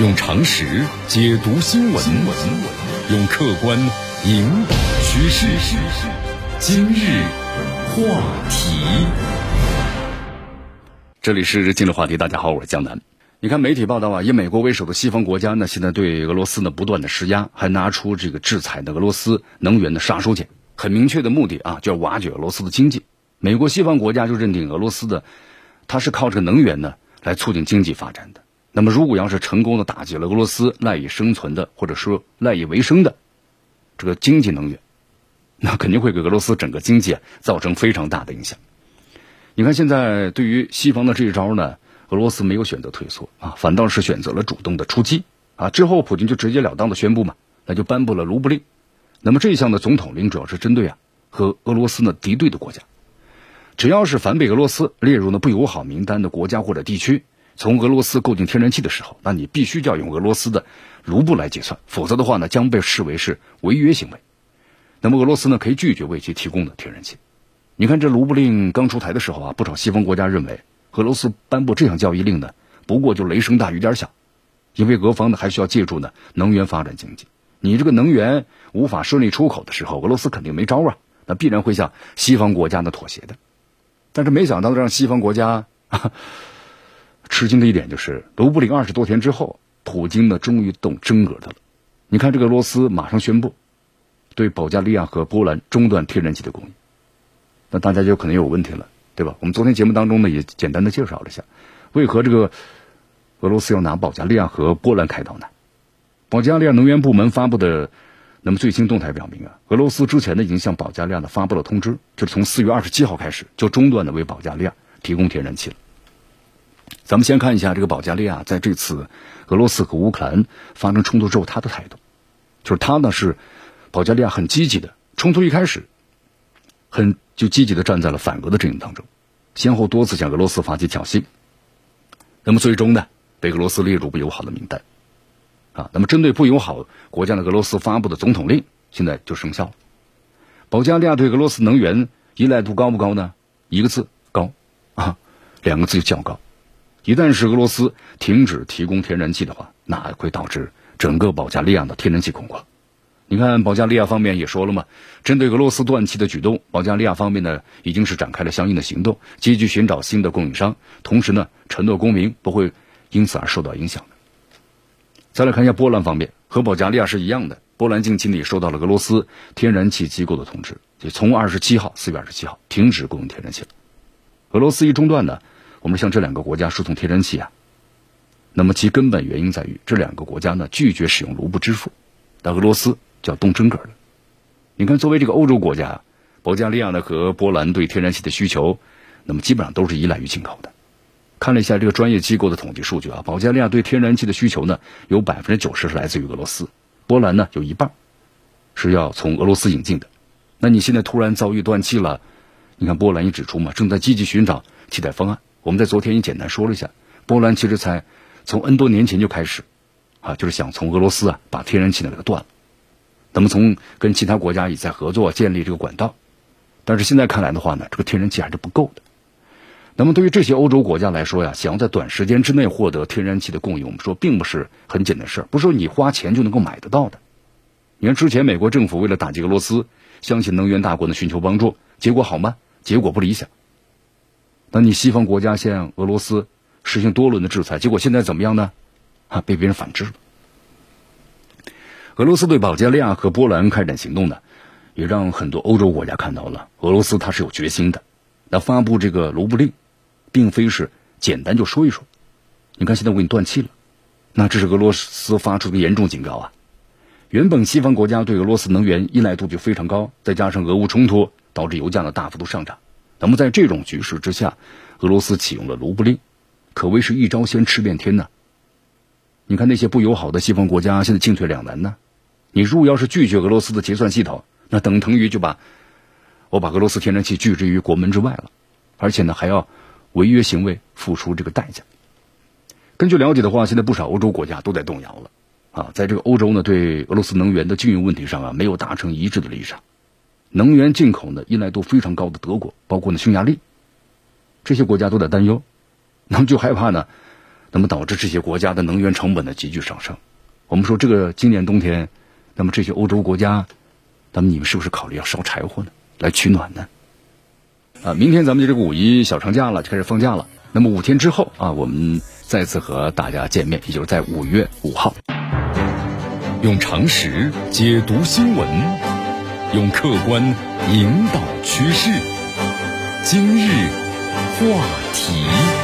用常识解读新闻，用客观引导趋势。今日话题，这里是今日话题。大家好，我是江南。你看媒体报道啊，以美国为首的西方国家呢，现在对俄罗斯呢不断的施压，还拿出这个制裁的俄罗斯能源的杀手锏，很明确的目的啊，就要瓦解俄罗斯的经济。美国西方国家就认定俄罗斯的，它是靠这个能源呢来促进经济发展的。那么，如果要是成功的打击了俄罗斯赖以生存的，或者说赖以为生的这个经济能源，那肯定会给俄罗斯整个经济造成非常大的影响。你看，现在对于西方的这一招呢，俄罗斯没有选择退缩啊，反倒是选择了主动的出击啊。之后，普京就直截了当的宣布嘛，那就颁布了卢布令。那么这一项的总统令主要是针对啊和俄罗斯呢敌对的国家，只要是反被俄罗斯列入呢不友好名单的国家或者地区。从俄罗斯购进天然气的时候，那你必须要用俄罗斯的卢布来结算，否则的话呢，将被视为是违约行为。那么俄罗斯呢，可以拒绝为其提供的天然气。你看这卢布令刚出台的时候啊，不少西方国家认为俄罗斯颁布这项交易令呢，不过就雷声大雨点小，因为俄方呢还需要借助呢能源发展经济。你这个能源无法顺利出口的时候，俄罗斯肯定没招啊，那必然会向西方国家呢妥协的。但是没想到让西方国家。吃惊的一点就是，卢布林二十多天之后，普京呢终于动真格的了。你看，这个俄罗斯马上宣布对保加利亚和波兰中断天然气的供应，那大家就可能有问题了，对吧？我们昨天节目当中呢也简单的介绍了一下，为何这个俄罗斯要拿保加利亚和波兰开刀呢？保加利亚能源部门发布的那么最新动态表明啊，俄罗斯之前呢已经向保加利亚呢发布了通知，就是从四月二十七号开始就中断的为保加利亚提供天然气了。咱们先看一下这个保加利亚在这次俄罗斯和乌克兰发生冲突之后他的态度，就是他呢是保加利亚很积极的，冲突一开始很就积极的站在了反俄的阵营当中，先后多次向俄罗斯发起挑衅，那么最终呢被俄罗斯列入不友好的名单，啊，那么针对不友好国家的俄罗斯发布的总统令现在就生效了，保加利亚对俄罗斯能源依赖度高不高呢？一个字高啊，两个字就较高。一旦是俄罗斯停止提供天然气的话，那会导致整个保加利亚的天然气恐慌。你看，保加利亚方面也说了嘛，针对俄罗斯断气的举动，保加利亚方面呢已经是展开了相应的行动，积极寻找新的供应商，同时呢承诺公民不会因此而受到影响的。再来看一下波兰方面，和保加利亚是一样的，波兰近期呢也收到了俄罗斯天然气机构的通知，就从二十七号，四月二十七号停止供应天然气了。俄罗斯一中断呢。我们向这两个国家输送天然气啊，那么其根本原因在于这两个国家呢拒绝使用卢布支付，那俄罗斯就要动真格了。你看，作为这个欧洲国家，保加利亚呢和波兰对天然气的需求，那么基本上都是依赖于进口的。看了一下这个专业机构的统计数据啊，保加利亚对天然气的需求呢有百分之九十是来自于俄罗斯，波兰呢有一半是要从俄罗斯引进的。那你现在突然遭遇断气了，你看波兰也指出嘛，正在积极寻找替代方案。我们在昨天也简单说了一下，波兰其实才从 N 多年前就开始，啊，就是想从俄罗斯啊把天然气呢给它断了，那么从跟其他国家也在合作建立这个管道，但是现在看来的话呢，这个天然气还是不够的。那么对于这些欧洲国家来说呀，想要在短时间之内获得天然气的供应，我们说并不是很简单的事儿，不是说你花钱就能够买得到的。你看之前美国政府为了打击俄罗斯，相信能源大国呢寻求帮助，结果好吗？结果不理想。那你西方国家向俄罗斯实行多轮的制裁，结果现在怎么样呢？啊，被别人反制了。俄罗斯对保加利亚和波兰开展行动呢，也让很多欧洲国家看到了俄罗斯它是有决心的。那发布这个卢布令，并非是简单就说一说。你看现在我给你断气了，那这是俄罗斯发出的严重警告啊！原本西方国家对俄罗斯能源依赖度就非常高，再加上俄乌冲突导致油价的大幅度上涨。那么在这种局势之下，俄罗斯启用了卢布令，可谓是一招先吃遍天呐。你看那些不友好的西方国家现在进退两难呢。你如果要是拒绝俄罗斯的结算系统，那等同于就把我把俄罗斯天然气拒之于国门之外了，而且呢还要违约行为付出这个代价。根据了解的话，现在不少欧洲国家都在动摇了啊，在这个欧洲呢对俄罗斯能源的禁运问题上啊没有达成一致的立场。能源进口呢依赖度非常高的德国，包括呢匈牙利，这些国家都在担忧，那么就害怕呢，那么导致这些国家的能源成本呢急剧上升。我们说这个今年冬天，那么这些欧洲国家，那么你们是不是考虑要烧柴火呢，来取暖呢？啊，明天咱们就这个五一小长假了，就开始放假了。那么五天之后啊，我们再次和大家见面，也就是在五月五号。用常识解读新闻，用客观引导趋势。今日话题。